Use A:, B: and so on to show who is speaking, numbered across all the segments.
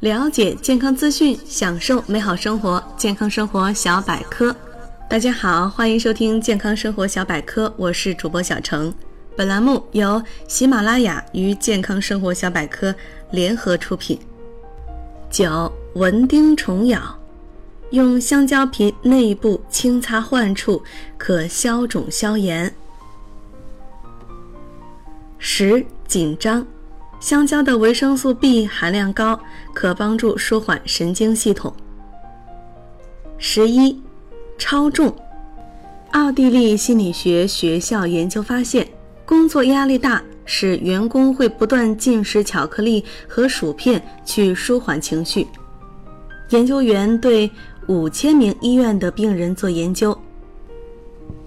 A: 了解健康资讯，享受美好生活。健康生活小百科，大家好，欢迎收听健康生活小百科，我是主播小程。本栏目由喜马拉雅与健康生活小百科联合出品。九蚊叮虫咬，用香蕉皮内部轻擦患处，可消肿消炎。十紧张，香蕉的维生素 B 含量高，可帮助舒缓神经系统。十一，超重，奥地利心理学学校研究发现，工作压力大使员工会不断进食巧克力和薯片去舒缓情绪。研究员对五千名医院的病人做研究。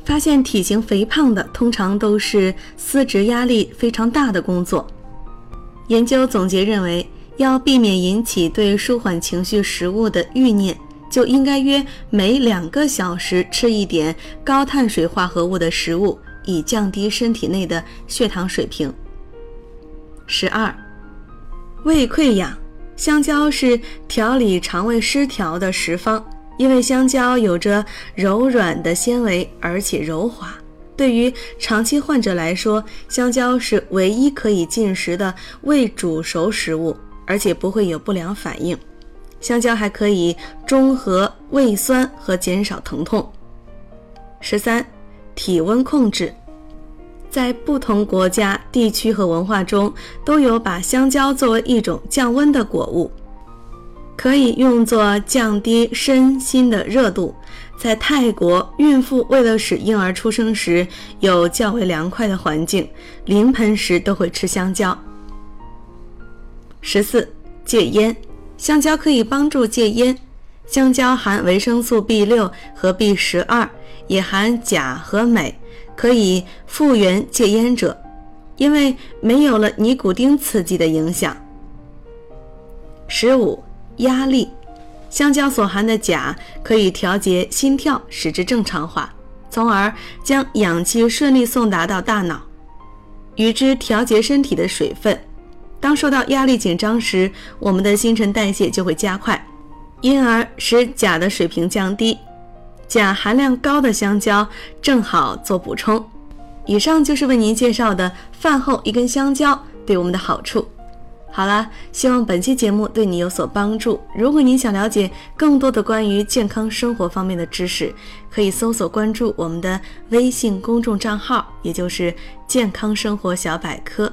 A: 发现体型肥胖的通常都是司职压力非常大的工作。研究总结认为，要避免引起对舒缓情绪食物的欲念，就应该约每两个小时吃一点高碳水化合物的食物，以降低身体内的血糖水平。十二，胃溃疡，香蕉是调理肠胃失调的食方。因为香蕉有着柔软的纤维，而且柔滑，对于长期患者来说，香蕉是唯一可以进食的未煮熟食物，而且不会有不良反应。香蕉还可以中和胃酸和减少疼痛。十三，体温控制，在不同国家、地区和文化中，都有把香蕉作为一种降温的果物。可以用作降低身心的热度。在泰国，孕妇为了使婴儿出生时有较为凉快的环境，临盆时都会吃香蕉。十四，戒烟，香蕉可以帮助戒烟。香蕉含维生素 B 六和 B 十二，也含钾和镁，可以复原戒烟者，因为没有了尼古丁刺激的影响。十五。压力，香蕉所含的钾可以调节心跳，使之正常化，从而将氧气顺利送达到大脑，与之调节身体的水分。当受到压力紧张时，我们的新陈代谢就会加快，因而使钾的水平降低。钾含量高的香蕉正好做补充。以上就是为您介绍的饭后一根香蕉对我们的好处。好了，希望本期节目对你有所帮助。如果您想了解更多的关于健康生活方面的知识，可以搜索关注我们的微信公众账号，也就是“健康生活小百科”。